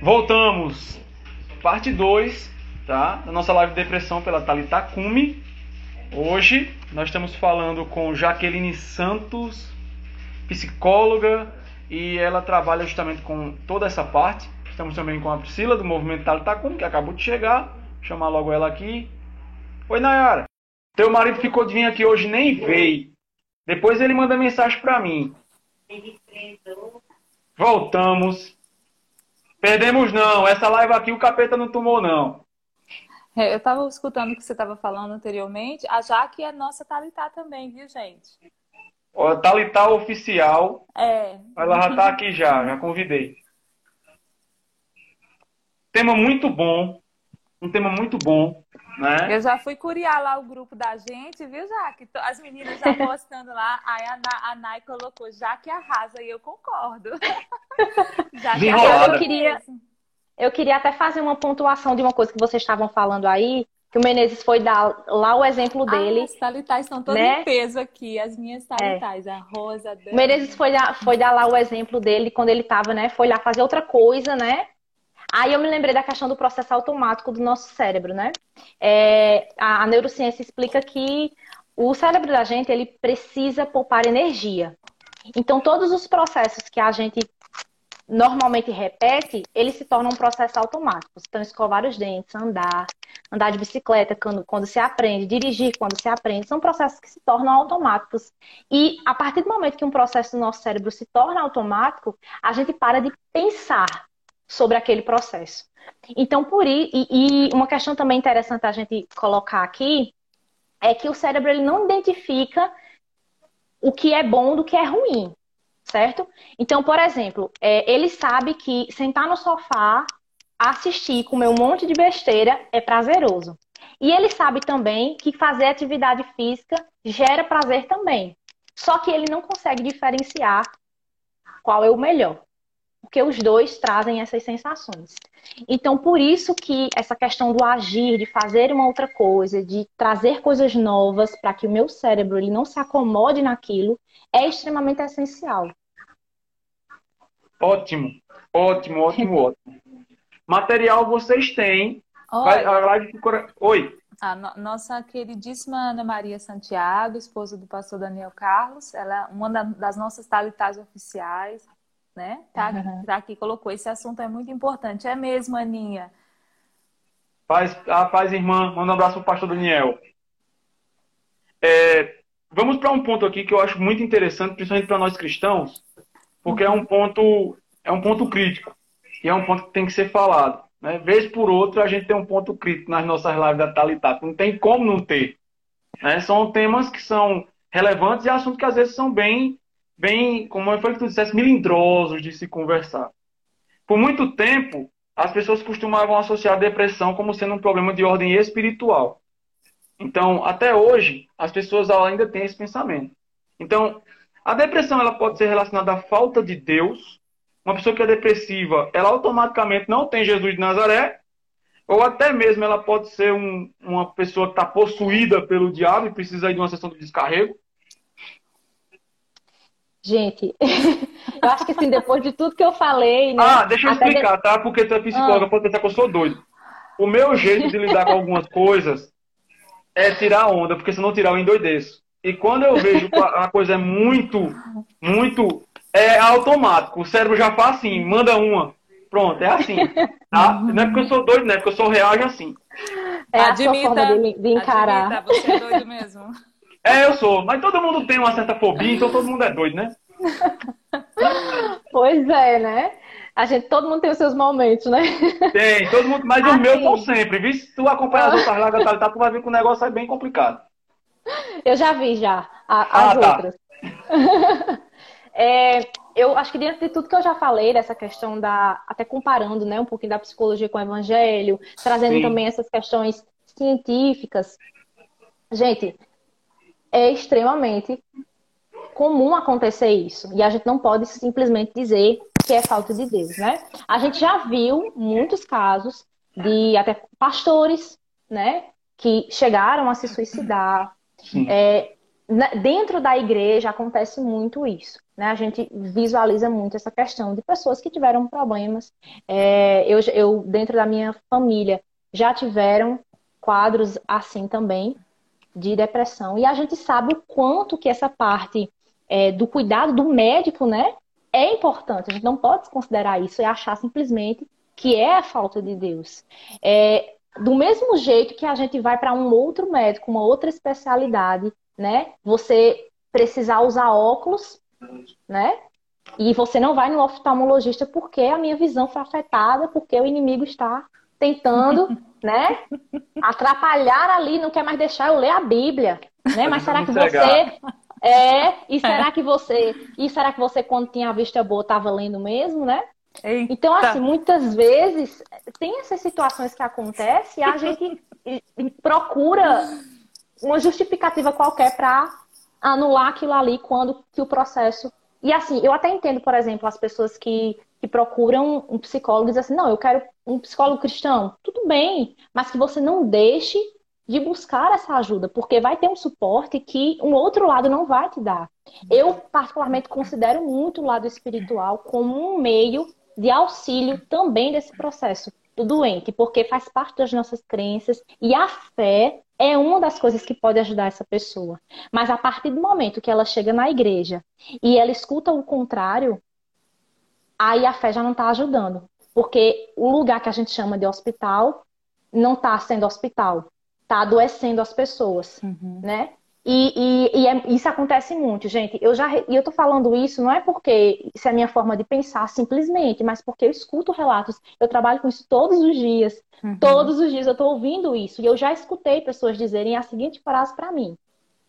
Voltamos. Parte 2, tá? Da nossa live de depressão pela Thalita Kumi. Hoje nós estamos falando com Jaqueline Santos, psicóloga, e ela trabalha justamente com toda essa parte. Estamos também com a Priscila do Movimento Thalita Kumi, que acabou de chegar. Vou chamar logo ela aqui. Oi, Nayara. Teu marido ficou de vir aqui hoje nem veio. Depois ele manda mensagem para mim. Voltamos. Perdemos não. Essa live aqui o capeta não tomou não. É, eu estava escutando o que você estava falando anteriormente. A Jaque é nossa Talitá também, viu, gente? Ó, Talitá oficial. É. Ela já está aqui já, já convidei. Tema muito bom. Um tema muito bom. Né? Eu já fui curiar lá o grupo da gente, viu, Jaque? As meninas já postando lá. Aí a, a Nai colocou Jaque arrasa e eu concordo. Jaque arrasa. Eu queria, eu queria até fazer uma pontuação de uma coisa que vocês estavam falando aí, que o Menezes foi dar lá o exemplo ah, dele. Ah, as talitais estão todas né? em peso aqui, as minhas talitais, é. a Rosa, a O Menezes foi dar, foi dar lá o exemplo dele quando ele estava, né? Foi lá fazer outra coisa, né? Aí eu me lembrei da questão do processo automático do nosso cérebro, né? É, a, a neurociência explica que o cérebro da gente ele precisa poupar energia. Então todos os processos que a gente normalmente repete, eles se tornam um processo automático. Então, escovar os dentes, andar, andar de bicicleta quando, quando se aprende, dirigir quando se aprende, são processos que se tornam automáticos. E a partir do momento que um processo do nosso cérebro se torna automático, a gente para de pensar sobre aquele processo. Então, por e, e uma questão também interessante a gente colocar aqui é que o cérebro ele não identifica o que é bom do que é ruim, certo? Então, por exemplo, é, ele sabe que sentar no sofá, assistir, comer um monte de besteira é prazeroso. E ele sabe também que fazer atividade física gera prazer também. Só que ele não consegue diferenciar qual é o melhor porque os dois trazem essas sensações. Então, por isso que essa questão do agir, de fazer uma outra coisa, de trazer coisas novas para que o meu cérebro ele não se acomode naquilo, é extremamente essencial. Ótimo, ótimo, ótimo, ótimo. Material vocês têm. Vai, a live... Oi. A no nossa queridíssima Ana Maria Santiago, esposa do pastor Daniel Carlos, ela é uma das nossas talitas oficiais né? Tá, uhum. tá aqui, colocou. Esse assunto é muito importante. É mesmo, Aninha? Paz, a paz, irmã. Manda um abraço pro pastor Daniel. É, vamos para um ponto aqui que eu acho muito interessante, principalmente para nós cristãos, porque uhum. é um ponto é um ponto crítico e é um ponto que tem que ser falado. Né? Vez por outra, a gente tem um ponto crítico nas nossas lives da Talitat. Não tem como não ter. Né? São temas que são relevantes e assuntos que às vezes são bem bem, como foi que tu dissesse, melindrosos de se conversar. Por muito tempo, as pessoas costumavam associar a depressão como sendo um problema de ordem espiritual. Então, até hoje, as pessoas ainda têm esse pensamento. Então, a depressão ela pode ser relacionada à falta de Deus. Uma pessoa que é depressiva, ela automaticamente não tem Jesus de Nazaré. Ou até mesmo ela pode ser um, uma pessoa que está possuída pelo diabo e precisa de uma sessão de descarrego. Gente, eu acho que assim, depois de tudo que eu falei. Né, ah, deixa eu explicar, de... tá? Porque tu é psicóloga, ah. pode pensar que eu sou doido. O meu jeito de lidar com algumas coisas é tirar onda, porque se não tirar eu endoideço. E quando eu vejo que a coisa é muito, muito. É automático. O cérebro já faz assim, manda uma. Pronto, é assim. Tá? Não é porque eu sou doido, não é porque eu sou reage assim. É a admita, sua forma de, de encarar. Admita, você é doido mesmo. É, eu sou. Mas todo mundo tem uma certa fobia, então todo mundo é doido, né? pois é, né? A gente, todo mundo tem os seus momentos, né? Tem, todo mundo, mas assim... os meus sempre. Viu? Se tu acompanhar as outras largas tá, tá, tu vai ver que o negócio é bem complicado. Eu já vi já a, as ah, tá. outras. é, eu acho que dentro de tudo que eu já falei, dessa questão da. Até comparando né, um pouquinho da psicologia com o evangelho, trazendo Sim. também essas questões científicas. Gente, é extremamente comum acontecer isso. E a gente não pode simplesmente dizer que é falta de Deus, né? A gente já viu muitos casos de até pastores, né? Que chegaram a se suicidar. É, dentro da igreja acontece muito isso. Né? A gente visualiza muito essa questão de pessoas que tiveram problemas. É, eu, eu, dentro da minha família, já tiveram quadros assim também, de depressão. E a gente sabe o quanto que essa parte é, do cuidado do médico, né, é importante. A gente não pode desconsiderar isso e achar simplesmente que é a falta de Deus. É, do mesmo jeito que a gente vai para um outro médico, uma outra especialidade, né? Você precisar usar óculos, né? E você não vai no oftalmologista porque a minha visão foi afetada, porque o inimigo está tentando, né? Atrapalhar ali, não quer mais deixar eu ler a Bíblia, né? Mas será que você é? E será que você, e será que você quando tinha a vista boa estava lendo mesmo, né? Eita. Então, assim, muitas vezes tem essas situações que acontecem e a gente procura uma justificativa qualquer para anular aquilo ali quando que o processo. E assim, eu até entendo, por exemplo, as pessoas que, que procuram um psicólogo e dizem assim, não, eu quero um psicólogo cristão. Tudo bem, mas que você não deixe de buscar essa ajuda, porque vai ter um suporte que um outro lado não vai te dar. Eu, particularmente, considero muito o lado espiritual como um meio de auxílio também desse processo do doente, porque faz parte das nossas crenças e a fé é uma das coisas que pode ajudar essa pessoa. Mas a partir do momento que ela chega na igreja e ela escuta o contrário, aí a fé já não está ajudando. Porque o lugar que a gente chama de hospital não está sendo hospital, está adoecendo as pessoas, uhum. né? E, e, e é, isso acontece muito, gente. Eu já e eu tô falando isso não é porque isso é a minha forma de pensar simplesmente, mas porque eu escuto relatos. Eu trabalho com isso todos os dias. Uhum. Todos os dias eu tô ouvindo isso. E eu já escutei pessoas dizerem a seguinte frase para mim: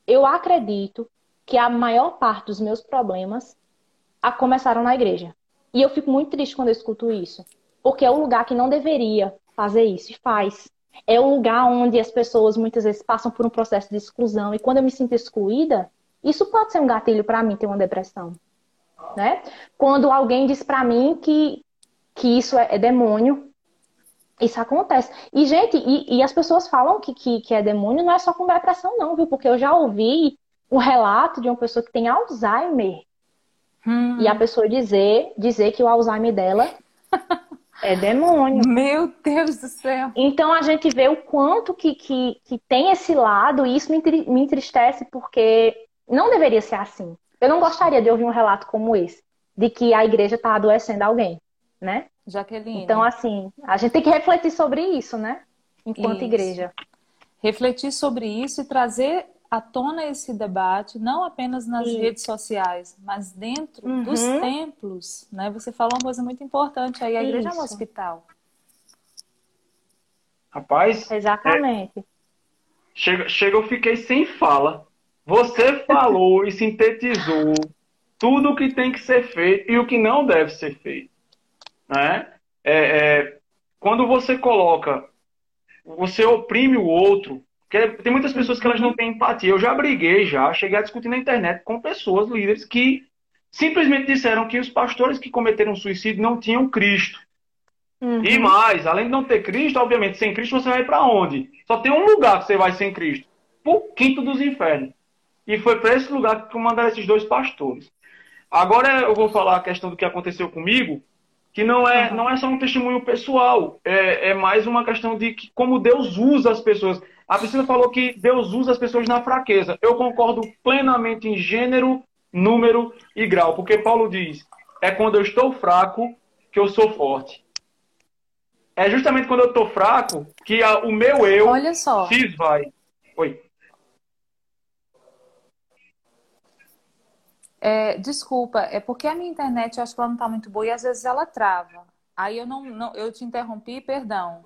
Eu acredito que a maior parte dos meus problemas a começaram na igreja. E eu fico muito triste quando eu escuto isso. Porque é um lugar que não deveria fazer isso e faz é um lugar onde as pessoas muitas vezes passam por um processo de exclusão e quando eu me sinto excluída, isso pode ser um gatilho para mim ter uma depressão, né? Quando alguém diz para mim que que isso é, é, demônio, isso acontece. E gente, e, e as pessoas falam que, que, que é demônio não é só com depressão não, viu? Porque eu já ouvi um relato de uma pessoa que tem Alzheimer hum. e a pessoa dizer dizer que o Alzheimer dela É demônio. Meu Deus do céu. Então a gente vê o quanto que, que, que tem esse lado e isso me entristece porque não deveria ser assim. Eu não gostaria de ouvir um relato como esse, de que a igreja está adoecendo alguém, né? Jaqueline. Então, assim, a gente tem que refletir sobre isso, né? Enquanto isso. igreja. Refletir sobre isso e trazer à tona esse debate, não apenas nas Sim. redes sociais, mas dentro uhum. dos templos. Né? Você falou uma coisa muito importante aí, a Isso. igreja é um hospital. Rapaz. Exatamente. É, chega, chega, eu fiquei sem fala. Você falou e sintetizou tudo o que tem que ser feito e o que não deve ser feito. Né? É, é, quando você coloca, você oprime o outro, porque tem muitas pessoas que elas não têm empatia. Eu já briguei, já cheguei a discutir na internet com pessoas, líderes, que simplesmente disseram que os pastores que cometeram suicídio não tinham Cristo. Uhum. E mais, além de não ter Cristo, obviamente, sem Cristo você vai para onde? Só tem um lugar que você vai sem Cristo. Pro quinto dos infernos. E foi para esse lugar que mandaram esses dois pastores. Agora eu vou falar a questão do que aconteceu comigo, que não é, uhum. não é só um testemunho pessoal, é, é mais uma questão de que, como Deus usa as pessoas. A Priscila falou que Deus usa as pessoas na fraqueza. Eu concordo plenamente em gênero, número e grau, porque Paulo diz: é quando eu estou fraco que eu sou forte. É justamente quando eu estou fraco que a, o meu eu Olha só. se esvai. Oi. É, desculpa, é porque a minha internet eu acho que ela não está muito boa e às vezes ela trava. Aí eu não, não eu te interrompi, perdão.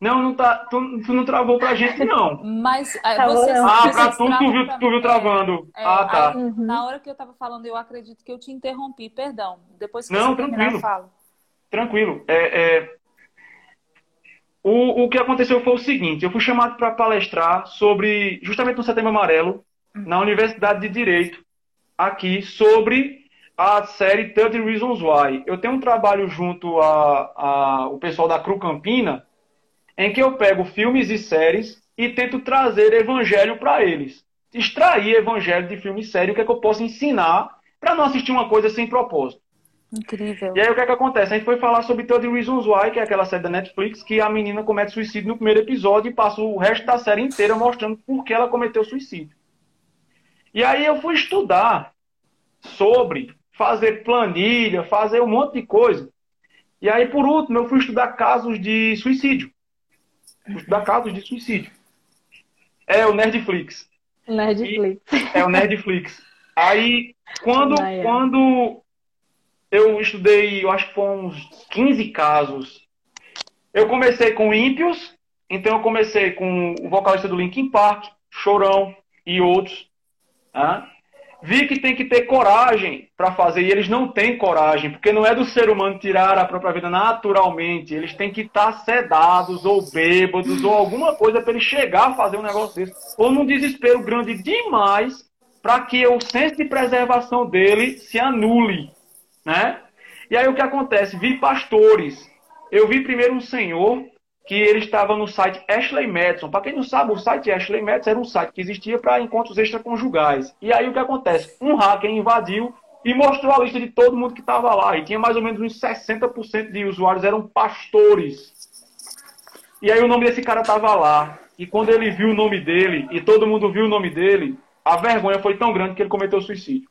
Não, não tá. Tu, tu não travou pra gente, não. Mas é, tá você, Ah, pra tu, tu viu, tu viu travando. É, ah, tá. Aí, uhum. Na hora que eu tava falando, eu acredito que eu te interrompi, perdão. Depois que não, você tranquilo. terminar, eu falo. Tranquilo. É, é... O, o que aconteceu foi o seguinte: eu fui chamado para palestrar sobre, justamente no Setembro Amarelo, uhum. na Universidade de Direito, aqui, sobre a série 30 Reasons Why. Eu tenho um trabalho junto ao a, o pessoal da Cru Campina em que eu pego filmes e séries e tento trazer evangelho para eles. extrair evangelho de filme sério, o que é que eu posso ensinar para não assistir uma coisa sem propósito. Incrível. E aí o que é que acontece? A gente foi falar sobre 30 Reasons Why, que é aquela série da Netflix, que a menina comete suicídio no primeiro episódio e passa o resto da série inteira mostrando por que ela cometeu suicídio. E aí eu fui estudar sobre fazer planilha, fazer um monte de coisa. E aí, por último, eu fui estudar casos de suicídio. Estudar casos de suicídio. É o Nerdflix. Nerdflix. E é o Nerdflix. Aí, quando, quando eu estudei, eu acho que foram uns 15 casos. Eu comecei com ímpios, então eu comecei com o vocalista do Linkin Park, Chorão e outros. Né? Vi que tem que ter coragem para fazer, e eles não têm coragem, porque não é do ser humano tirar a própria vida naturalmente. Eles têm que estar sedados, ou bêbados, ou alguma coisa para ele chegar a fazer um negócio desse. Ou num desespero grande demais para que o senso de preservação dele se anule né? E aí o que acontece? Vi pastores. Eu vi primeiro um senhor que ele estava no site Ashley Madison. Para quem não sabe, o site Ashley Madison era um site que existia para encontros extraconjugais. E aí o que acontece? Um hacker invadiu e mostrou a lista de todo mundo que estava lá. E tinha mais ou menos uns 60% de usuários eram pastores. E aí o nome desse cara estava lá. E quando ele viu o nome dele, e todo mundo viu o nome dele, a vergonha foi tão grande que ele cometeu suicídio.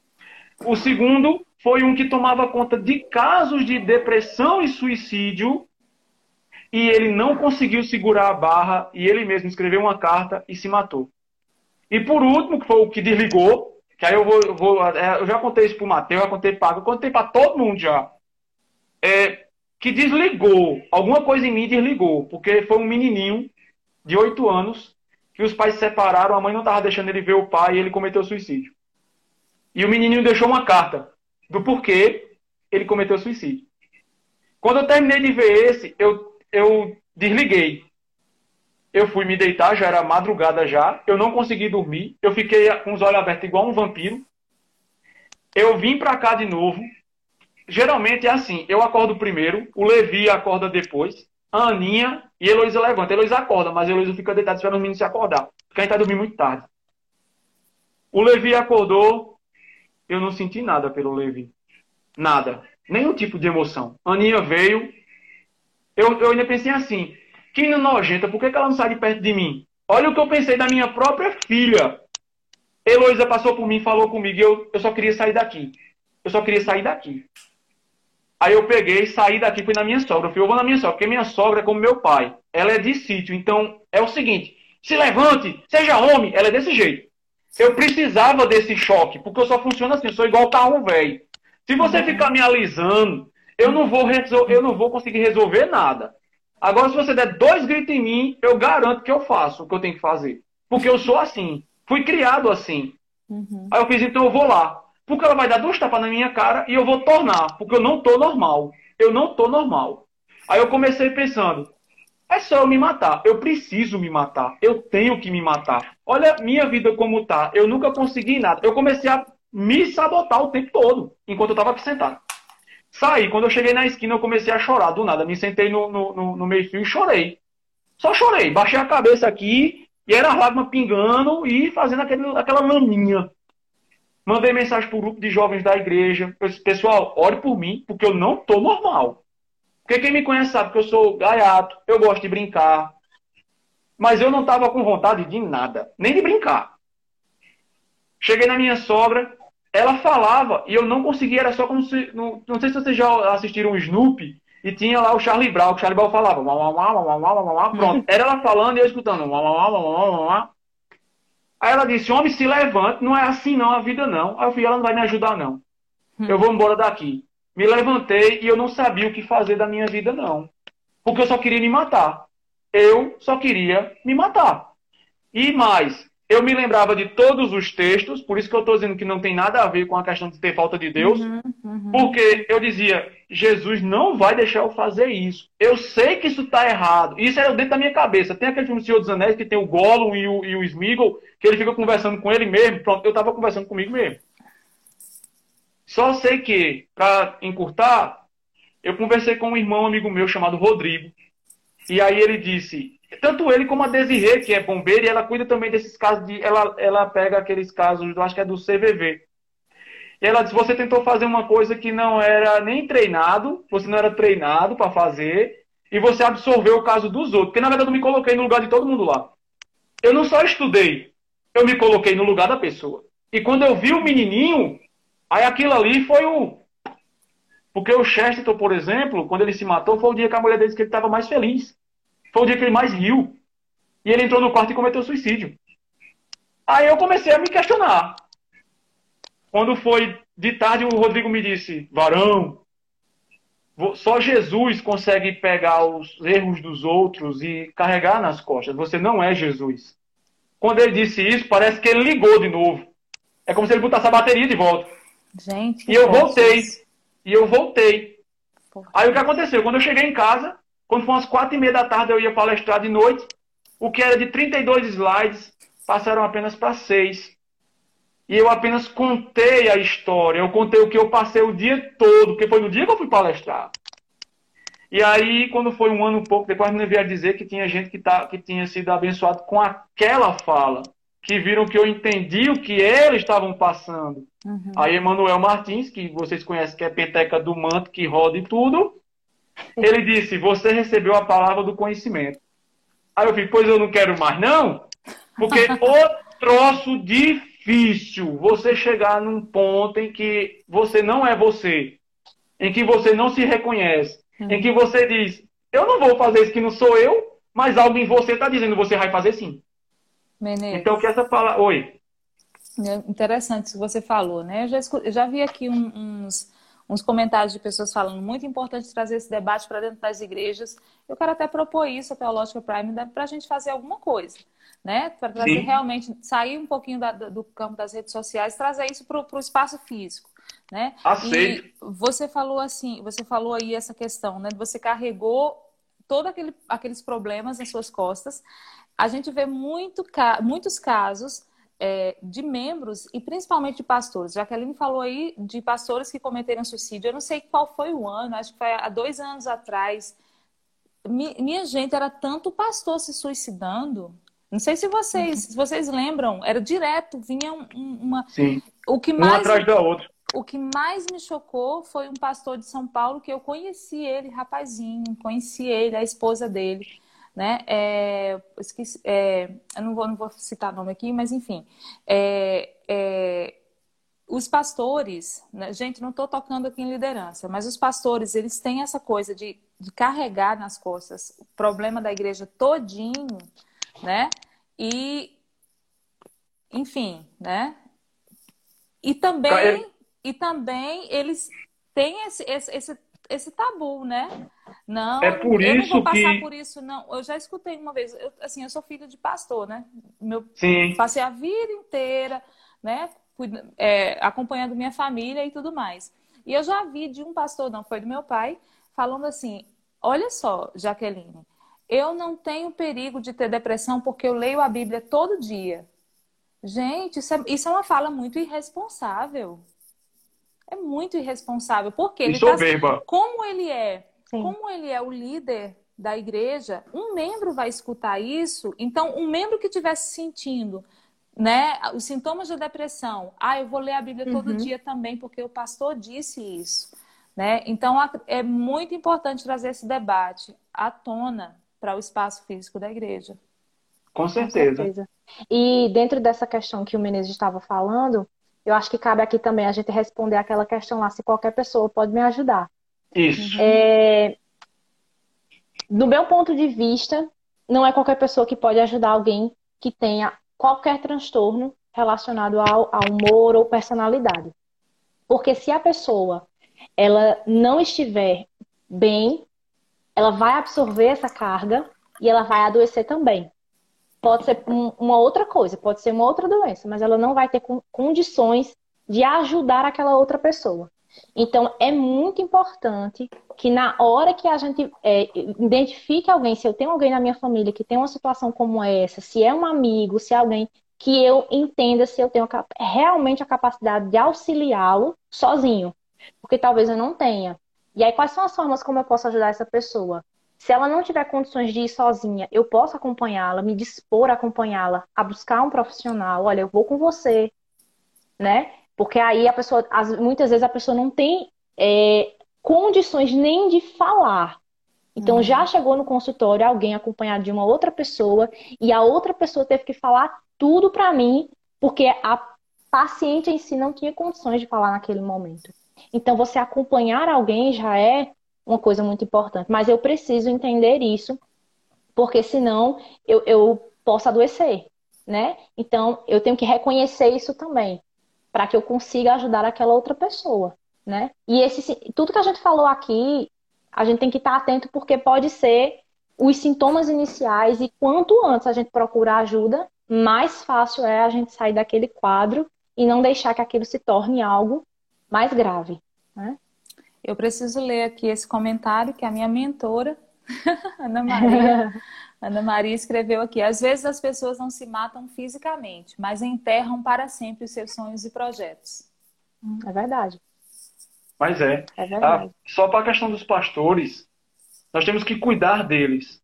O segundo foi um que tomava conta de casos de depressão e suicídio e ele não conseguiu segurar a barra e ele mesmo escreveu uma carta e se matou. E por último, que foi o que desligou, que aí eu vou, eu, vou, é, eu já contei isso pro Matheus, já contei para eu contei para todo mundo já. É, que desligou, alguma coisa em mim desligou, porque foi um menininho de 8 anos que os pais se separaram, a mãe não estava deixando ele ver o pai e ele cometeu suicídio. E o menininho deixou uma carta do porquê ele cometeu suicídio. Quando eu terminei de ver esse, eu, eu desliguei. Eu fui me deitar, já era madrugada já, eu não consegui dormir, eu fiquei com os olhos abertos igual um vampiro. Eu vim para cá de novo. Geralmente é assim, eu acordo primeiro, o Levi acorda depois, a Aninha e a Heloísa levanta. A Heloísa acorda, mas a Heloísa fica deitada esperando os meninos se acordar, porque a gente tá dormindo muito tarde. O Levi acordou, eu não senti nada pelo Levi. Nada. Nenhum tipo de emoção. Aninha veio. Eu, eu ainda pensei assim: que nojenta, por que, ela não sai de perto de mim? Olha o que eu pensei da minha própria filha. Heloísa passou por mim, falou comigo, eu, eu só queria sair daqui. Eu só queria sair daqui. Aí eu peguei, saí daqui, fui na minha sogra. Eu fui, eu vou na minha sogra, porque minha sogra é como meu pai. Ela é de sítio. Então, é o seguinte: se levante, seja homem. Ela é desse jeito. Eu precisava desse choque, porque eu só funciono assim, eu sou igual carro velho. Se você ficar me alisando, eu não vou eu não vou conseguir resolver nada. Agora, se você der dois gritos em mim, eu garanto que eu faço o que eu tenho que fazer. Porque eu sou assim. Fui criado assim. Uhum. Aí eu fiz, então eu vou lá. Porque ela vai dar duas tapas na minha cara e eu vou tornar. Porque eu não tô normal. Eu não tô normal. Aí eu comecei pensando, é só eu me matar. Eu preciso me matar. Eu tenho que me matar. Olha minha vida como tá. Eu nunca consegui nada. Eu comecei a me sabotar o tempo todo, enquanto eu estava aqui sentado. Saí. Quando eu cheguei na esquina, eu comecei a chorar. Do nada. Me sentei no, no, no, meio-fio e chorei. Só chorei. Baixei a cabeça aqui e era lágrima pingando e fazendo aquele, aquela laminha. Mandei mensagem para o grupo de jovens da igreja. Eu disse, pessoal, ore por mim, porque eu não tô normal. Porque quem me conhece sabe que eu sou gaiato, eu gosto de brincar. Mas eu não estava com vontade de nada, nem de brincar. Cheguei na minha sogra, ela falava e eu não conseguia, era só como se. Não, não sei se vocês já assistiram o Snoopy e tinha lá o Charlie Brown, que o Charlie Brown falava. Pronto, era ela falando e eu escutando. Aí ela disse: Homem, se levante, não é assim não a vida não. Aí eu falei: Ela não vai me ajudar não. Eu vou embora daqui me levantei e eu não sabia o que fazer da minha vida, não. Porque eu só queria me matar. Eu só queria me matar. E mais, eu me lembrava de todos os textos, por isso que eu estou dizendo que não tem nada a ver com a questão de ter falta de Deus, uhum, uhum. porque eu dizia, Jesus não vai deixar eu fazer isso. Eu sei que isso está errado. Isso era dentro da minha cabeça. Tem aquele filme Senhor dos Anéis que tem o Gollum e o, e o Smeagol, que ele fica conversando com ele mesmo. Pronto, eu estava conversando comigo mesmo. Só sei que, para encurtar, eu conversei com um irmão amigo meu chamado Rodrigo. E aí ele disse, tanto ele como a Desirê, que é bombeira, e ela cuida também desses casos de. Ela, ela pega aqueles casos, acho que é do CVV. E ela disse: você tentou fazer uma coisa que não era nem treinado, você não era treinado para fazer, e você absorveu o caso dos outros. Porque na verdade eu me coloquei no lugar de todo mundo lá. Eu não só estudei, eu me coloquei no lugar da pessoa. E quando eu vi o menininho, aí aquilo ali foi o. Porque o Chesterton, por exemplo, quando ele se matou, foi o dia que a mulher disse que ele estava mais feliz. Foi o dia que ele mais riu. E ele entrou no quarto e cometeu suicídio. Aí eu comecei a me questionar. Quando foi de tarde, o Rodrigo me disse: Varão, só Jesus consegue pegar os erros dos outros e carregar nas costas. Você não é Jesus. Quando ele disse isso, parece que ele ligou de novo. É como se ele botasse a bateria de volta. Gente. E eu voltei. E eu voltei. Aí o que aconteceu? Quando eu cheguei em casa, quando foi umas quatro e meia da tarde, eu ia palestrar de noite. O que era de 32 slides passaram apenas para seis. E eu apenas contei a história. Eu contei o que eu passei o dia todo, porque foi no dia que eu fui palestrar. E aí, quando foi um ano e pouco, depois me a dizer que tinha gente que, tá, que tinha sido abençoado com aquela fala. Que viram que eu entendi o que eles estavam passando. Uhum. Aí, Emanuel Martins, que vocês conhecem, que é penteca do manto, que roda e tudo, ele disse: Você recebeu a palavra do conhecimento. Aí eu falei: Pois eu não quero mais, não. Porque o troço difícil você chegar num ponto em que você não é você, em que você não se reconhece, uhum. em que você diz: Eu não vou fazer isso que não sou eu, mas algo em você está dizendo: Você vai fazer sim. Menezes. Então, que essa fala. Oi. Interessante isso que você falou, né? Eu já, eu já vi aqui um, uns uns comentários de pessoas falando muito importante trazer esse debate para dentro das igrejas. Eu quero até propor isso, a Teológica Prime, para a gente fazer alguma coisa, né? Para trazer Sim. realmente, sair um pouquinho da, do campo das redes sociais, trazer isso para o espaço físico. Né? Aceito. E você falou assim, você falou aí essa questão, né? Você carregou todos aquele, aqueles problemas nas suas costas. A gente vê muito, muitos casos é, de membros e principalmente de pastores. Jaqueline falou aí de pastores que cometeram suicídio. Eu não sei qual foi o ano, acho que foi há dois anos atrás. Minha gente, era tanto pastor se suicidando. Não sei se vocês, se vocês lembram, era direto, vinha uma. Sim. O que mais, um atrás da outra. O que mais me chocou foi um pastor de São Paulo que eu conheci ele, rapazinho, conheci ele, a esposa dele né? É, esqueci, é, eu não vou, não vou citar nome aqui, mas enfim. É, é, os pastores, né? gente, não estou tocando aqui em liderança, mas os pastores, eles têm essa coisa de, de carregar nas costas o problema da igreja todinho, né? E, enfim, né? E também, e também eles têm esse, esse, esse esse tabu, né? Não, é por eu isso não vou passar que... por isso, não. Eu já escutei uma vez, eu, assim, eu sou filha de pastor, né? Meu, Sim. Passei a vida inteira, né? É, acompanhando minha família e tudo mais. E eu já vi de um pastor, não foi do meu pai, falando assim: olha só, Jaqueline, eu não tenho perigo de ter depressão porque eu leio a Bíblia todo dia. Gente, isso é, isso é uma fala muito irresponsável é muito irresponsável. Porque ele tá, como ele é, Sim. como ele é o líder da igreja, um membro vai escutar isso. Então, um membro que estivesse sentindo né, os sintomas da depressão, ah, eu vou ler a Bíblia uhum. todo dia também, porque o pastor disse isso. Né? Então, é muito importante trazer esse debate à tona para o espaço físico da igreja. Com certeza. Com certeza. E dentro dessa questão que o Menezes estava falando, eu acho que cabe aqui também a gente responder aquela questão lá, se qualquer pessoa pode me ajudar. Isso. É... Do meu ponto de vista, não é qualquer pessoa que pode ajudar alguém que tenha qualquer transtorno relacionado ao, ao humor ou personalidade. Porque se a pessoa ela não estiver bem, ela vai absorver essa carga e ela vai adoecer também pode ser uma outra coisa, pode ser uma outra doença, mas ela não vai ter condições de ajudar aquela outra pessoa. Então, é muito importante que na hora que a gente é, identifique alguém, se eu tenho alguém na minha família que tem uma situação como essa, se é um amigo, se é alguém que eu entenda se eu tenho realmente a capacidade de auxiliá-lo sozinho. Porque talvez eu não tenha. E aí, quais são as formas como eu posso ajudar essa pessoa? Se ela não tiver condições de ir sozinha, eu posso acompanhá-la, me dispor a acompanhá-la, a buscar um profissional. Olha, eu vou com você, né? Porque aí a pessoa, muitas vezes a pessoa não tem é, condições nem de falar. Então uhum. já chegou no consultório alguém acompanhado de uma outra pessoa e a outra pessoa teve que falar tudo para mim porque a paciente em si não tinha condições de falar naquele momento. Então você acompanhar alguém já é uma coisa muito importante. Mas eu preciso entender isso, porque senão eu, eu posso adoecer, né? Então eu tenho que reconhecer isso também, para que eu consiga ajudar aquela outra pessoa, né? E esse, tudo que a gente falou aqui, a gente tem que estar atento, porque pode ser os sintomas iniciais, e quanto antes a gente procurar ajuda, mais fácil é a gente sair daquele quadro e não deixar que aquilo se torne algo mais grave. Né? Eu preciso ler aqui esse comentário que a minha mentora, Ana Maria, Ana Maria escreveu aqui. Às vezes as pessoas não se matam fisicamente, mas enterram para sempre os seus sonhos e projetos. É verdade. Mas é. é verdade. Ah, só para a questão dos pastores, nós temos que cuidar deles.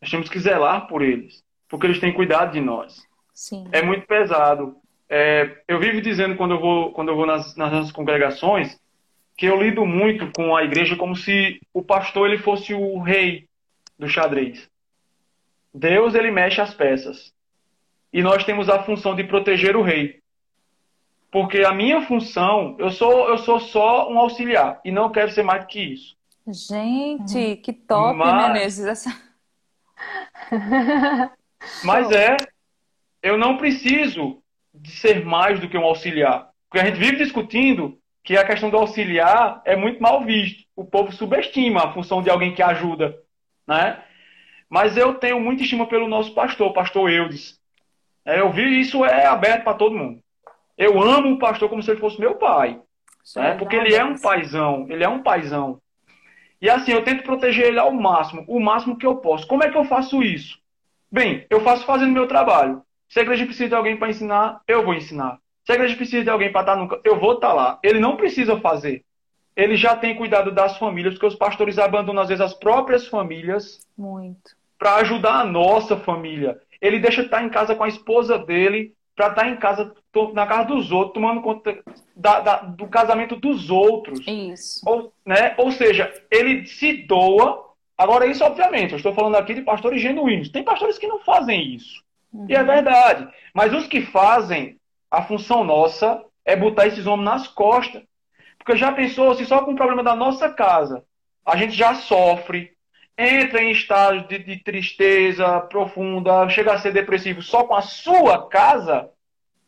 Nós temos que zelar por eles, porque eles têm cuidado de nós. Sim. É muito pesado. É, eu vivo dizendo quando eu vou, quando eu vou nas, nas nossas congregações que eu lido muito com a igreja como se o pastor ele fosse o rei do xadrez. Deus ele mexe as peças. E nós temos a função de proteger o rei. Porque a minha função, eu sou eu sou só um auxiliar e não quero ser mais do que isso. Gente, que top, Mas... Menezes. Essa... Mas é, eu não preciso de ser mais do que um auxiliar. Porque a gente vive discutindo que a questão do auxiliar é muito mal visto. O povo subestima a função de alguém que ajuda, né? Mas eu tenho muita estima pelo nosso pastor, o pastor Eudes. É, eu vi isso é aberto para todo mundo. Eu amo o pastor como se ele fosse meu pai. Né? Porque ele é um paizão, ele é um paizão. E assim, eu tento proteger ele ao máximo, o máximo que eu posso. Como é que eu faço isso? Bem, eu faço fazendo meu trabalho. Se a igreja precisa de alguém para ensinar, eu vou ensinar. Se a igreja precisa de alguém para estar no eu vou estar lá. Ele não precisa fazer. Ele já tem cuidado das famílias, porque os pastores abandonam às vezes as próprias famílias. Muito. Para ajudar a nossa família. Ele deixa de estar em casa com a esposa dele para estar em casa, na casa dos outros, tomando conta da, da, do casamento dos outros. Isso. Ou, né? Ou seja, ele se doa. Agora, isso, obviamente, eu estou falando aqui de pastores genuínos. Tem pastores que não fazem isso. Uhum. E é verdade. Mas os que fazem, a função nossa é botar esses homens nas costas. Porque já pensou, se só com o problema da nossa casa a gente já sofre, entra em estado de, de, tristeza profunda, chega a ser depressivo só com a sua casa,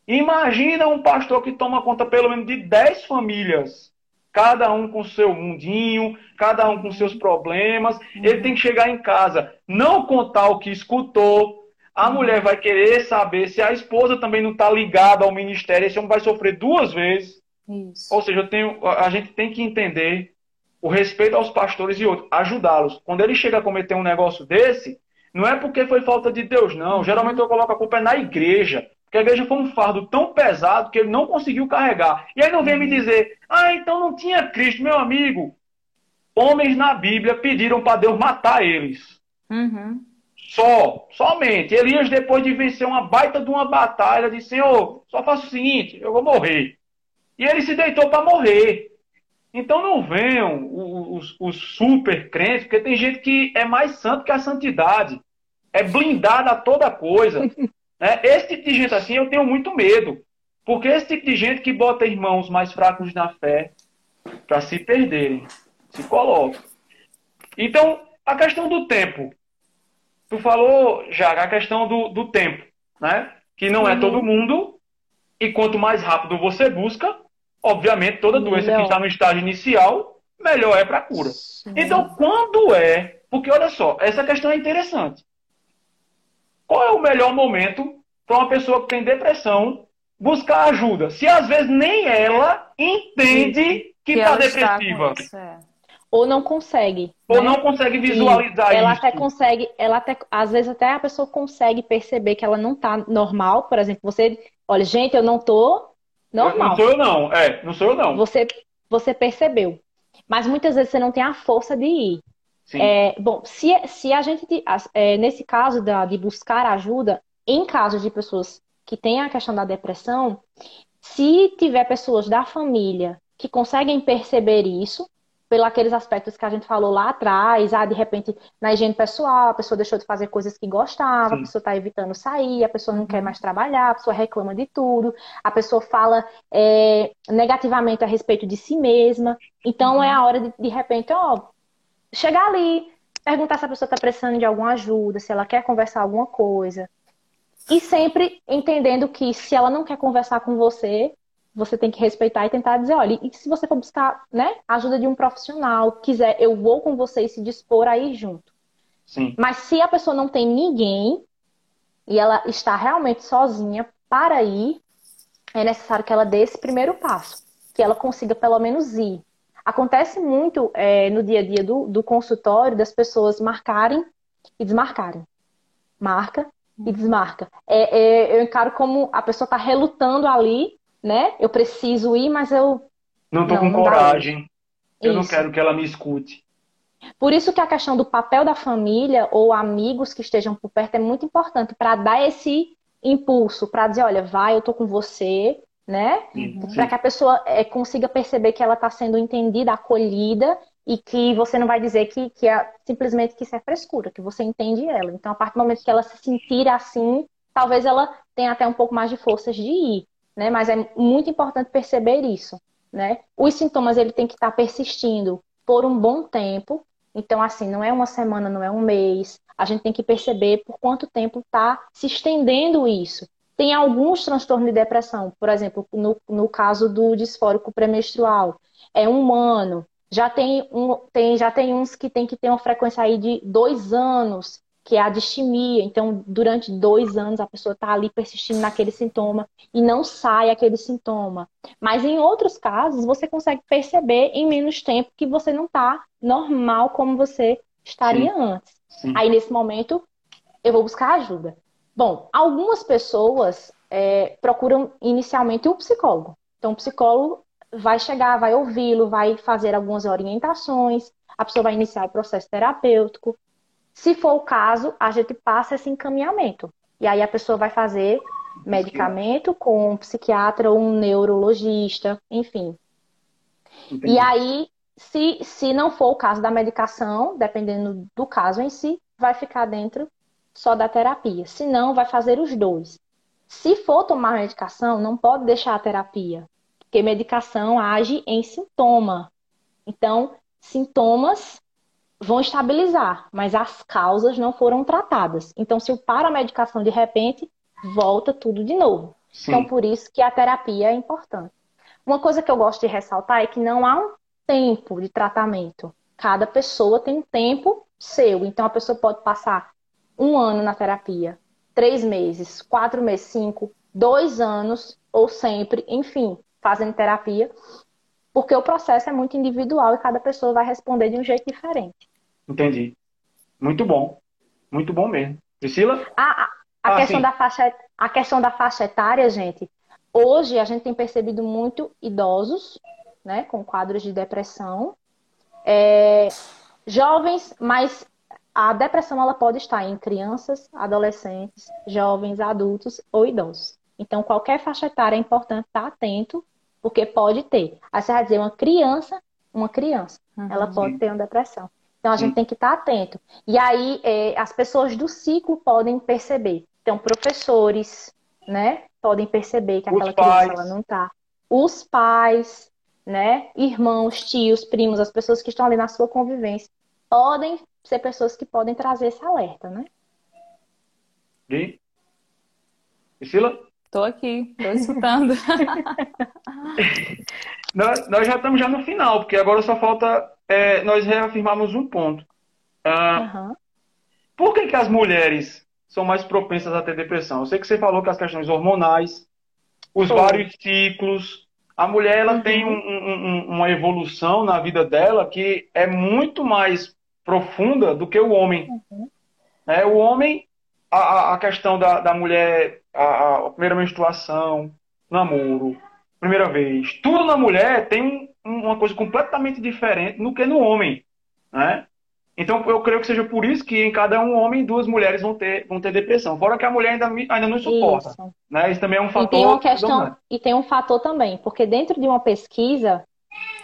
imagina um pastor que toma conta pelo menos de 10 famílias, cada um com seu mundinho, cada um com seus problemas. Ele tem que chegar em casa, não contar o que escutou, a mulher vai querer saber se a esposa também não está ligada ao ministério. Esse homem vai sofrer duas vezes. Isso. Ou seja, tenho, a gente tem que entender o respeito aos pastores e outros, ajudá-los. Quando ele chega a cometer um negócio desse, não é porque foi falta de Deus, não. Geralmente eu coloco a culpa é na igreja. Porque a igreja foi um fardo tão pesado que ele não conseguiu carregar. E aí não vem me dizer, ah, então não tinha Cristo, meu amigo. Homens na Bíblia pediram para Deus matar eles. Uhum. Só, somente. Elias, depois de vencer uma baita de uma batalha, disse: Senhor, só faço o seguinte, eu vou morrer. E ele se deitou para morrer. Então não venham os, os, super crentes, porque tem gente que é mais santo que a santidade. É blindada a toda coisa. né? Esse tipo de gente assim eu tenho muito medo. Porque esse tipo de gente que bota irmãos mais fracos na fé para se perderem, se coloca. Então, a questão do tempo. Tu falou já a questão do, do tempo, né? Que não é uhum. é todo mundo. E quanto mais rápido você busca, obviamente, toda doença melhor. que está no estágio inicial, melhor é para a cura. Sim. Então, quando é. Porque olha só, essa questão é interessante. Qual é o melhor momento para uma pessoa que tem depressão buscar ajuda? Se às vezes nem ela entende que está depressiva. Está ou não consegue. Ou né? não consegue visualizar e ela isso. até consegue, ela até, às vezes até a pessoa consegue perceber que ela não tá normal, por exemplo, você, olha, gente, eu não tô normal. Não sou eu não, é, não sou eu não. Você, você percebeu. Mas muitas vezes você não tem a força de ir. É, bom, se, se a gente, é, nesse caso da, de buscar ajuda, em casos de pessoas que têm a questão da depressão, se tiver pessoas da família que conseguem perceber isso, pelos aqueles aspectos que a gente falou lá atrás, ah, de repente na higiene pessoal, a pessoa deixou de fazer coisas que gostava, Sim. a pessoa está evitando sair, a pessoa não quer uhum. mais trabalhar, a pessoa reclama de tudo, a pessoa fala é, negativamente a respeito de si mesma. Então uhum. é a hora de, de repente, ó, chegar ali, perguntar se a pessoa está precisando de alguma ajuda, se ela quer conversar alguma coisa. E sempre entendendo que se ela não quer conversar com você, você tem que respeitar e tentar dizer, olha, e se você for buscar, né, ajuda de um profissional, quiser, eu vou com você e se dispor a ir junto. Sim. Mas se a pessoa não tem ninguém e ela está realmente sozinha para ir, é necessário que ela dê esse primeiro passo, que ela consiga pelo menos ir. Acontece muito é, no dia a dia do, do consultório das pessoas marcarem e desmarcarem. Marca e desmarca. É, é, eu encaro como a pessoa está relutando ali né? Eu preciso ir, mas eu. Não tô não, com não coragem. Eu não quero que ela me escute. Por isso que a questão do papel da família ou amigos que estejam por perto é muito importante para dar esse impulso, para dizer, olha, vai, eu tô com você, né? Para que a pessoa é, consiga perceber que ela está sendo entendida, acolhida e que você não vai dizer que, que é simplesmente que isso é frescura, que você entende ela. Então, a partir do momento que ela se sentir assim, talvez ela tenha até um pouco mais de forças de ir né? Mas é muito importante perceber isso, né? Os sintomas ele tem que estar persistindo por um bom tempo. Então, assim, não é uma semana, não é um mês. A gente tem que perceber por quanto tempo está se estendendo isso. Tem alguns transtornos de depressão, por exemplo, no, no caso do disfórico pré-menstrual, é um ano. Já tem, um, tem, já tem uns que tem que ter uma frequência aí de dois anos que é a distimia. Então, durante dois anos, a pessoa está ali persistindo naquele sintoma e não sai aquele sintoma. Mas em outros casos, você consegue perceber em menos tempo que você não está normal como você estaria Sim. antes. Sim. Aí, nesse momento, eu vou buscar ajuda. Bom, algumas pessoas é, procuram inicialmente um psicólogo. Então, o psicólogo vai chegar, vai ouvi-lo, vai fazer algumas orientações, a pessoa vai iniciar o processo terapêutico, se for o caso, a gente passa esse encaminhamento. E aí a pessoa vai fazer medicamento com um psiquiatra ou um neurologista, enfim. Entendi. E aí, se, se não for o caso da medicação, dependendo do caso em si, vai ficar dentro só da terapia. Se não, vai fazer os dois. Se for tomar medicação, não pode deixar a terapia, porque medicação age em sintoma. Então, sintomas vão estabilizar, mas as causas não foram tratadas. Então, se eu paro a medicação de repente, volta tudo de novo. Sim. Então, por isso que a terapia é importante. Uma coisa que eu gosto de ressaltar é que não há um tempo de tratamento. Cada pessoa tem um tempo seu. Então, a pessoa pode passar um ano na terapia, três meses, quatro meses, cinco, dois anos, ou sempre, enfim, fazendo terapia, porque o processo é muito individual e cada pessoa vai responder de um jeito diferente. Entendi. Muito bom. Muito bom mesmo. Priscila? A, a, a ah, questão, da faixa, a questão da faixa etária, gente, hoje a gente tem percebido muito idosos, né, com quadros de depressão, é, jovens, mas a depressão ela pode estar em crianças, adolescentes, jovens, adultos ou idosos. Então, qualquer faixa etária é importante estar atento, porque pode ter. Aí você vai dizer, uma criança, uma criança, uhum, ela pode ter uma depressão. Então a gente tem que estar atento. E aí é, as pessoas do ciclo podem perceber. Então, professores, né, podem perceber que aquela criança ela não está. Os pais, né, irmãos, tios, primos, as pessoas que estão ali na sua convivência, podem ser pessoas que podem trazer esse alerta, né? E? Priscila? Estou aqui, estou escutando. nós, nós já estamos já no final, porque agora só falta é, nós reafirmarmos um ponto. uhum. Por que, que as mulheres são mais propensas a ter depressão? Eu sei que você falou que as questões hormonais, os Foi. vários ciclos. A mulher ela uhum. tem um, um, uma evolução na vida dela que é muito mais profunda do que o homem. Uhum. É, o homem, a, a questão da, da mulher, a, a primeira menstruação, namoro, primeira vez, tudo na mulher tem uma coisa completamente diferente do que no homem, né? Então eu creio que seja por isso que em cada um homem duas mulheres vão ter, vão ter depressão. Fora que a mulher ainda, ainda não suporta. Isso. Né? isso também é um fator. E tem uma questão e tem um fator também, porque dentro de uma pesquisa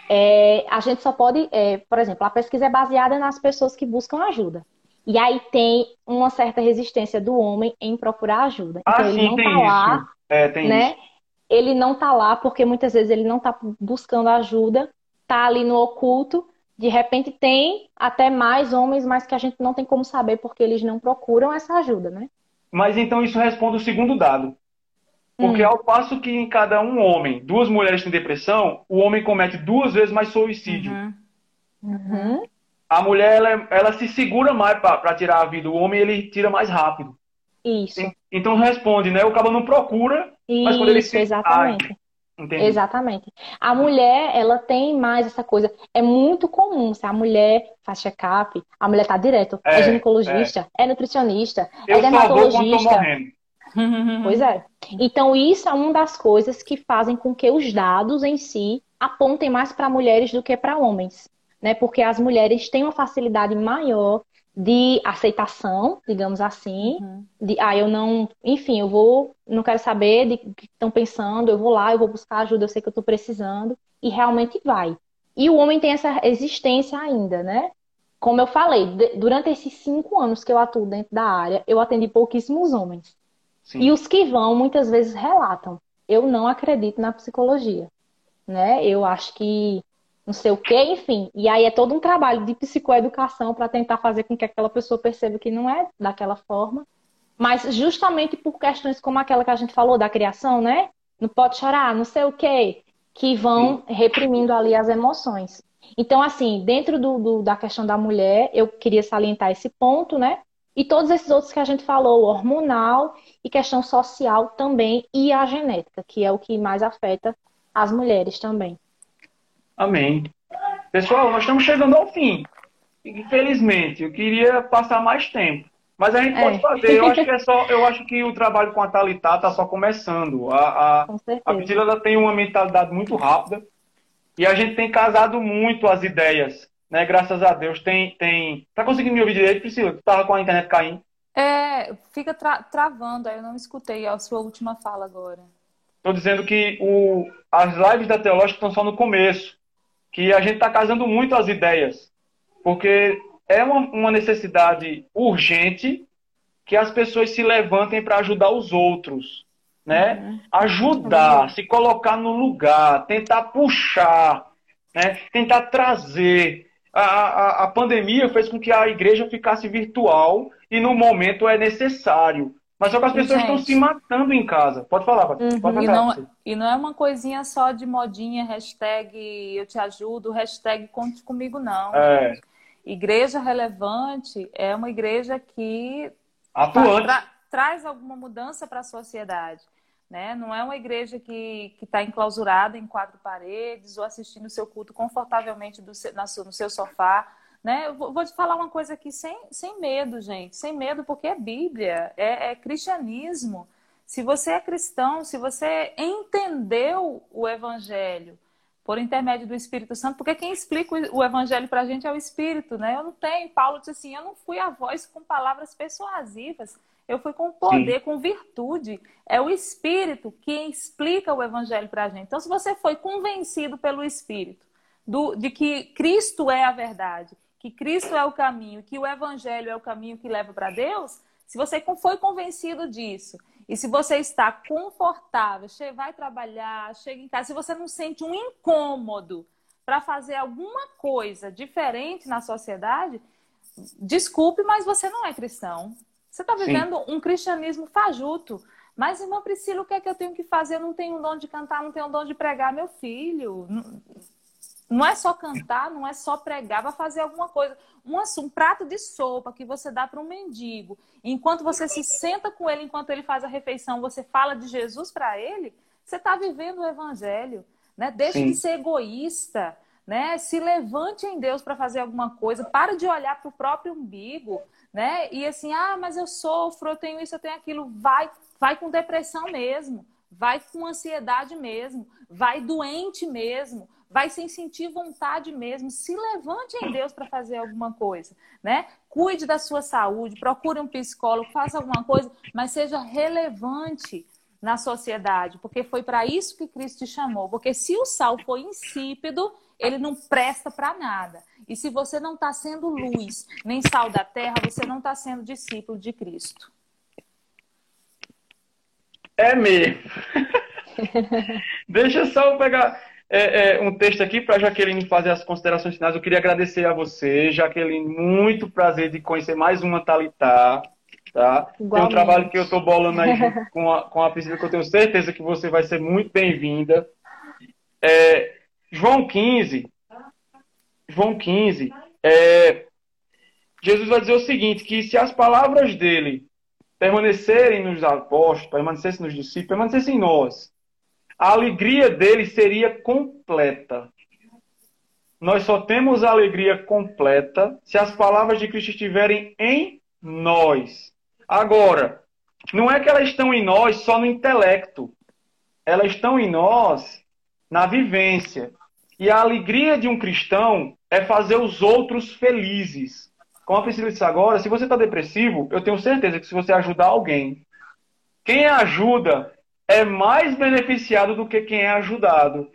é, a gente só pode, é, por exemplo, a pesquisa é baseada nas pessoas que buscam ajuda. E aí tem uma certa resistência do homem em procurar ajuda. Então ah, ele sim, não tá lá, é, tem né? Isso. Ele não tá lá porque muitas vezes ele não tá buscando ajuda, tá ali no oculto de repente tem até mais homens, mas que a gente não tem como saber porque eles não procuram essa ajuda, né? Mas então isso responde o segundo dado. Porque hum. ao passo que em cada um homem, duas mulheres têm depressão, o homem comete duas vezes mais suicídio. Uhum. Uhum. A mulher, ela, ela se segura mais para tirar a vida. O homem, ele tira mais rápido. Isso. Então responde, né? O cara não procura, mas quando ele se... exatamente. Entendi. Exatamente. A mulher, ela tem mais essa coisa. É muito comum se a mulher faz check-up, a mulher tá direto. É, é ginecologista, é. é nutricionista, Eu é dermatologista. Pois é. Então, isso é uma das coisas que fazem com que os dados em si apontem mais para mulheres do que para homens. Né? Porque as mulheres têm uma facilidade maior de aceitação, digamos assim, uhum. de ah, eu não, enfim, eu vou, não quero saber de que estão pensando, eu vou lá, eu vou buscar ajuda, eu sei que eu estou precisando, e realmente vai. E o homem tem essa existência ainda, né? Como eu falei, de, durante esses cinco anos que eu atuo dentro da área, eu atendi pouquíssimos homens. Sim. E os que vão, muitas vezes relatam, eu não acredito na psicologia, né? Eu acho que não sei o quê, enfim. E aí é todo um trabalho de psicoeducação para tentar fazer com que aquela pessoa perceba que não é daquela forma. Mas justamente por questões como aquela que a gente falou da criação, né? Não pode chorar, não sei o quê, que vão reprimindo ali as emoções. Então, assim, dentro do, do, da questão da mulher, eu queria salientar esse ponto, né? E todos esses outros que a gente falou, hormonal e questão social também, e a genética, que é o que mais afeta as mulheres também. Amém. Pessoal, nós estamos chegando ao fim. Infelizmente, eu queria passar mais tempo. Mas a gente é. pode fazer. Eu acho que é só. Eu acho que o trabalho com a Talitá está só começando. A, a, a Priscila tem uma mentalidade muito rápida. E a gente tem casado muito as ideias. Né? Graças a Deus. Tem. tem... Tá conseguindo me ouvir direito, Priscila? Tu tava com a internet caindo? É, fica tra travando, aí eu não escutei a sua última fala agora. Estou dizendo que o, as lives da Teológica estão só no começo que a gente está casando muito as ideias, porque é uma, uma necessidade urgente que as pessoas se levantem para ajudar os outros, né? Uhum. Ajudar, se colocar no lugar, tentar puxar, né? Tentar trazer. A, a, a pandemia fez com que a igreja ficasse virtual e no momento é necessário. Mas só que as pessoas estão se matando em casa. Pode falar, pode, uhum. pode falar. E não, e não é uma coisinha só de modinha, hashtag eu te ajudo, hashtag conte comigo, não. É. Igreja relevante é uma igreja que tra traz alguma mudança para a sociedade. Né? Não é uma igreja que está enclausurada em quatro paredes ou assistindo o seu culto confortavelmente do, na, no seu sofá né? Eu vou te falar uma coisa aqui sem, sem medo, gente. Sem medo, porque é Bíblia, é, é cristianismo. Se você é cristão, se você entendeu o Evangelho por intermédio do Espírito Santo, porque quem explica o Evangelho para a gente é o Espírito, né? Eu não tenho. Paulo disse assim: eu não fui a voz com palavras persuasivas, eu fui com poder, Sim. com virtude. É o Espírito que explica o Evangelho para a gente. Então, se você foi convencido pelo Espírito do, de que Cristo é a verdade que Cristo é o caminho, que o Evangelho é o caminho que leva para Deus, se você foi convencido disso, e se você está confortável, vai trabalhar, chega em casa, se você não sente um incômodo para fazer alguma coisa diferente na sociedade, desculpe, mas você não é cristão. Você está vivendo Sim. um cristianismo fajuto. Mas, irmã Priscila, o que é que eu tenho que fazer? Eu não tenho um dom de cantar, não tenho um dom de pregar, meu filho. Não é só cantar, não é só pregar, vai fazer alguma coisa. Um, um prato de sopa que você dá para um mendigo, enquanto você se senta com ele, enquanto ele faz a refeição, você fala de Jesus para ele, você está vivendo o evangelho. Né? Deixe Sim. de ser egoísta. Né? Se levante em Deus para fazer alguma coisa. Para de olhar para o próprio umbigo. Né? E assim, ah, mas eu sofro, eu tenho isso, eu tenho aquilo. Vai, vai com depressão mesmo. Vai com ansiedade mesmo. Vai doente mesmo vai sem sentir vontade mesmo. Se levante em Deus para fazer alguma coisa, né? Cuide da sua saúde, procure um psicólogo, faça alguma coisa, mas seja relevante na sociedade, porque foi para isso que Cristo te chamou. Porque se o sal for insípido, ele não presta para nada. E se você não está sendo luz, nem sal da terra, você não está sendo discípulo de Cristo. É mesmo. Deixa só eu pegar é, é, um texto aqui para Jaqueline fazer as considerações finais. Eu queria agradecer a você, Jaqueline. Muito prazer de conhecer mais uma Talitá. Tá? Tem um trabalho que eu estou bolando aí com a, com a Priscila, que eu tenho certeza que você vai ser muito bem-vinda. É, João 15. João 15. É, Jesus vai dizer o seguinte: que se as palavras dele permanecerem nos apóstolos, permanecessem nos discípulos, permanecessem em nós, a alegria dele seria completa. Nós só temos a alegria completa se as palavras de Cristo estiverem em nós. Agora, não é que elas estão em nós só no intelecto. Elas estão em nós na vivência. E a alegria de um cristão é fazer os outros felizes. Como a Priscila disse agora, se você está depressivo, eu tenho certeza que se você ajudar alguém, quem ajuda é mais beneficiado do que quem é ajudado.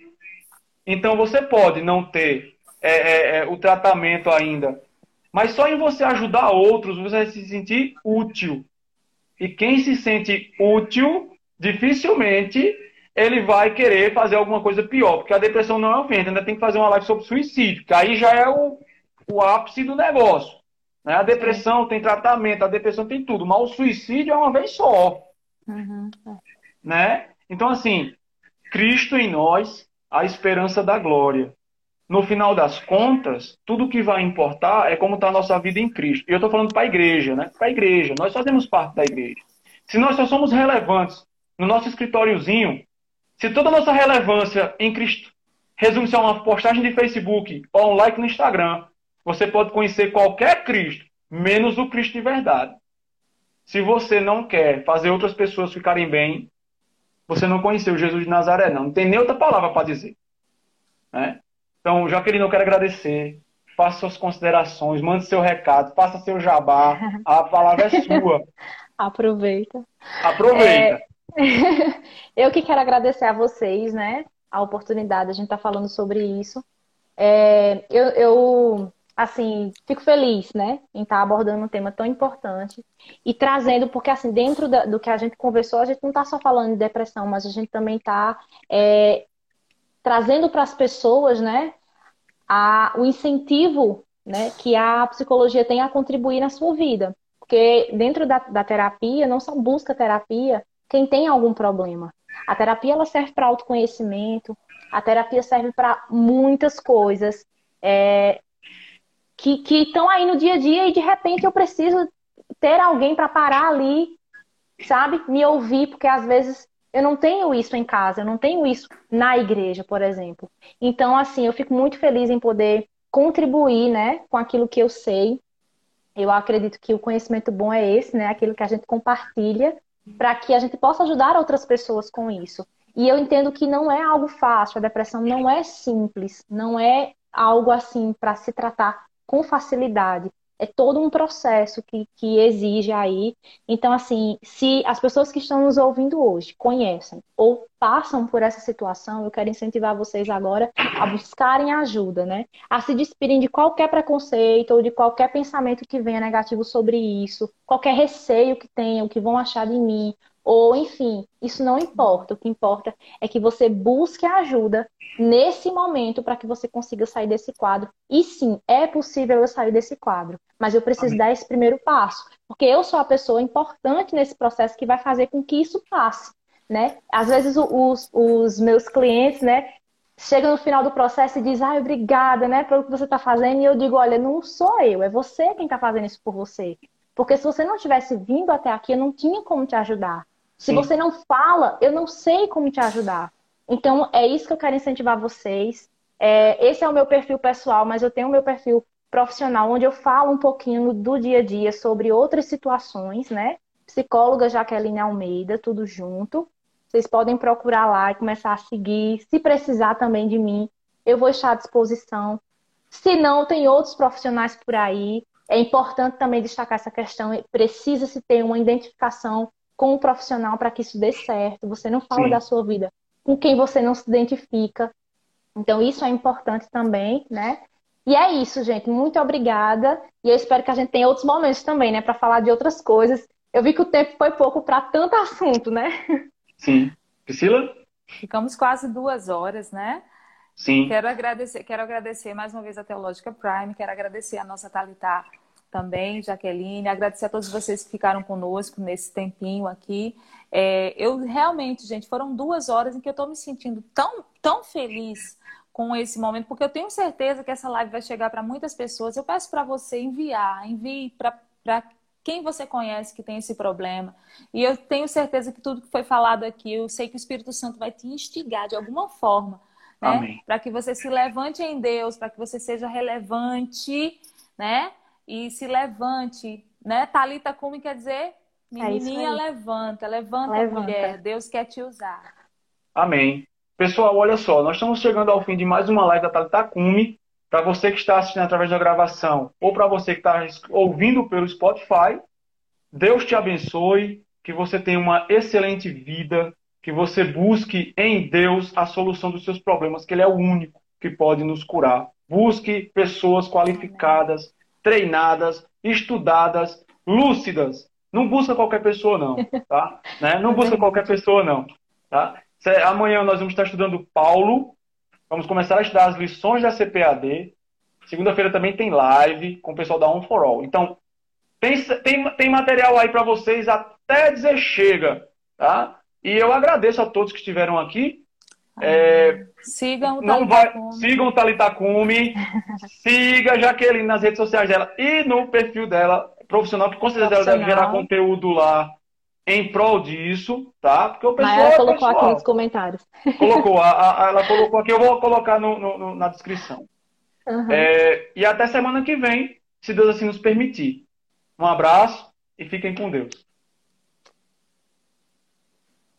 Então você pode não ter é, é, é, o tratamento ainda, mas só em você ajudar outros você vai se sentir útil. E quem se sente útil, dificilmente ele vai querer fazer alguma coisa pior, porque a depressão não é o fim, ainda tem que fazer uma live sobre suicídio, que aí já é o, o ápice do negócio. Né? A depressão tem tratamento, a depressão tem tudo, mas o suicídio é uma vez só. Uhum. Né? Então, assim, Cristo em nós, a esperança da glória. No final das contas, tudo que vai importar é como está a nossa vida em Cristo. E eu estou falando para a igreja, né? Para a igreja. Nós fazemos parte da igreja. Se nós só somos relevantes no nosso escritóriozinho, se toda a nossa relevância em Cristo resume-se a uma postagem de Facebook ou um like no Instagram, você pode conhecer qualquer Cristo, menos o Cristo de verdade. Se você não quer fazer outras pessoas ficarem bem, você não conheceu Jesus de Nazaré, não. Não tem nem outra palavra para dizer. Né? Então, Jaqueline, eu quero agradecer. Faça suas considerações, mande seu recado, faça seu jabá. A palavra é sua. Aproveita. Aproveita. É... eu que quero agradecer a vocês, né? A oportunidade, a gente tá falando sobre isso. É... eu, eu assim, fico feliz, né, em estar abordando um tema tão importante e trazendo, porque assim, dentro da, do que a gente conversou, a gente não está só falando de depressão, mas a gente também está é, trazendo para as pessoas, né, a, o incentivo, né, que a psicologia tem a contribuir na sua vida. Porque dentro da, da terapia, não só busca terapia quem tem algum problema. A terapia, ela serve para autoconhecimento, a terapia serve para muitas coisas. É, que estão aí no dia a dia e de repente eu preciso ter alguém para parar ali, sabe? Me ouvir, porque às vezes eu não tenho isso em casa, eu não tenho isso na igreja, por exemplo. Então, assim, eu fico muito feliz em poder contribuir, né, com aquilo que eu sei. Eu acredito que o conhecimento bom é esse, né, aquilo que a gente compartilha, para que a gente possa ajudar outras pessoas com isso. E eu entendo que não é algo fácil, a depressão não é simples, não é algo assim para se tratar com facilidade. É todo um processo que, que exige aí. Então, assim, se as pessoas que estão nos ouvindo hoje conhecem ou passam por essa situação, eu quero incentivar vocês agora a buscarem ajuda, né? A se despirem de qualquer preconceito ou de qualquer pensamento que venha negativo sobre isso, qualquer receio que tenham, que vão achar de mim, ou enfim, isso não importa. O que importa é que você busque ajuda nesse momento para que você consiga sair desse quadro. E sim, é possível eu sair desse quadro, mas eu preciso Amém. dar esse primeiro passo, porque eu sou a pessoa importante nesse processo que vai fazer com que isso passe, né? Às vezes os, os meus clientes, né, chegam no final do processo e dizem, ah, obrigada, né, pelo que você está fazendo, e eu digo, olha, não sou eu, é você quem está fazendo isso por você. Porque se você não tivesse vindo até aqui, eu não tinha como te ajudar. Se Sim. você não fala, eu não sei como te ajudar. Então, é isso que eu quero incentivar vocês. É, esse é o meu perfil pessoal, mas eu tenho o meu perfil profissional, onde eu falo um pouquinho do dia a dia sobre outras situações, né? Psicóloga Jaqueline Almeida, tudo junto. Vocês podem procurar lá e começar a seguir. Se precisar também de mim, eu vou estar à disposição. Se não, tem outros profissionais por aí. É importante também destacar essa questão. Precisa-se ter uma identificação com o profissional para que isso dê certo. Você não fala Sim. da sua vida com quem você não se identifica. Então, isso é importante também, né? E é isso, gente. Muito obrigada. E eu espero que a gente tenha outros momentos também, né, para falar de outras coisas. Eu vi que o tempo foi pouco para tanto assunto, né? Sim. Priscila? Ficamos quase duas horas, né? Sim. Quero agradecer, quero agradecer mais uma vez a Teológica Prime, quero agradecer a nossa Talitá também, Jaqueline, agradecer a todos vocês que ficaram conosco nesse tempinho aqui. É, eu realmente, gente, foram duas horas em que eu estou me sentindo tão, tão feliz com esse momento, porque eu tenho certeza que essa live vai chegar para muitas pessoas. Eu peço para você enviar, envie para quem você conhece que tem esse problema. E eu tenho certeza que tudo que foi falado aqui, eu sei que o Espírito Santo vai te instigar de alguma forma, né? Para que você se levante em Deus, para que você seja relevante, né? E se levante, né? Talita Kumi quer dizer é menininha é levanta, levanta, levanta, mulher, Deus quer te usar. Amém. Pessoal, olha só, nós estamos chegando ao fim de mais uma live da Thalita Cume. Para você que está assistindo através da gravação ou para você que está ouvindo pelo Spotify, Deus te abençoe, que você tenha uma excelente vida, que você busque em Deus a solução dos seus problemas, que Ele é o único que pode nos curar. Busque pessoas qualificadas, treinadas, estudadas, lúcidas. Não busca qualquer pessoa, não. Tá? né? Não busca qualquer pessoa, não. Tá? Amanhã nós vamos estar estudando Paulo. Vamos começar a estudar as lições da CPAD. Segunda-feira também tem live com o pessoal da On for All. Então, tem, tem, tem material aí para vocês até dizer chega. Tá? E eu agradeço a todos que estiveram aqui. É, sigam o não vai, Sigam o Talitacume. siga a Jaqueline nas redes sociais dela e no perfil dela profissional, que com certeza ela deve gerar conteúdo lá em prol disso, tá? Porque o pessoal. Mas ela colocou pessoal, aqui nos comentários. Colocou, a, a, ela colocou aqui, eu vou colocar no, no, na descrição. Uhum. É, e até semana que vem, se Deus assim nos permitir. Um abraço e fiquem com Deus.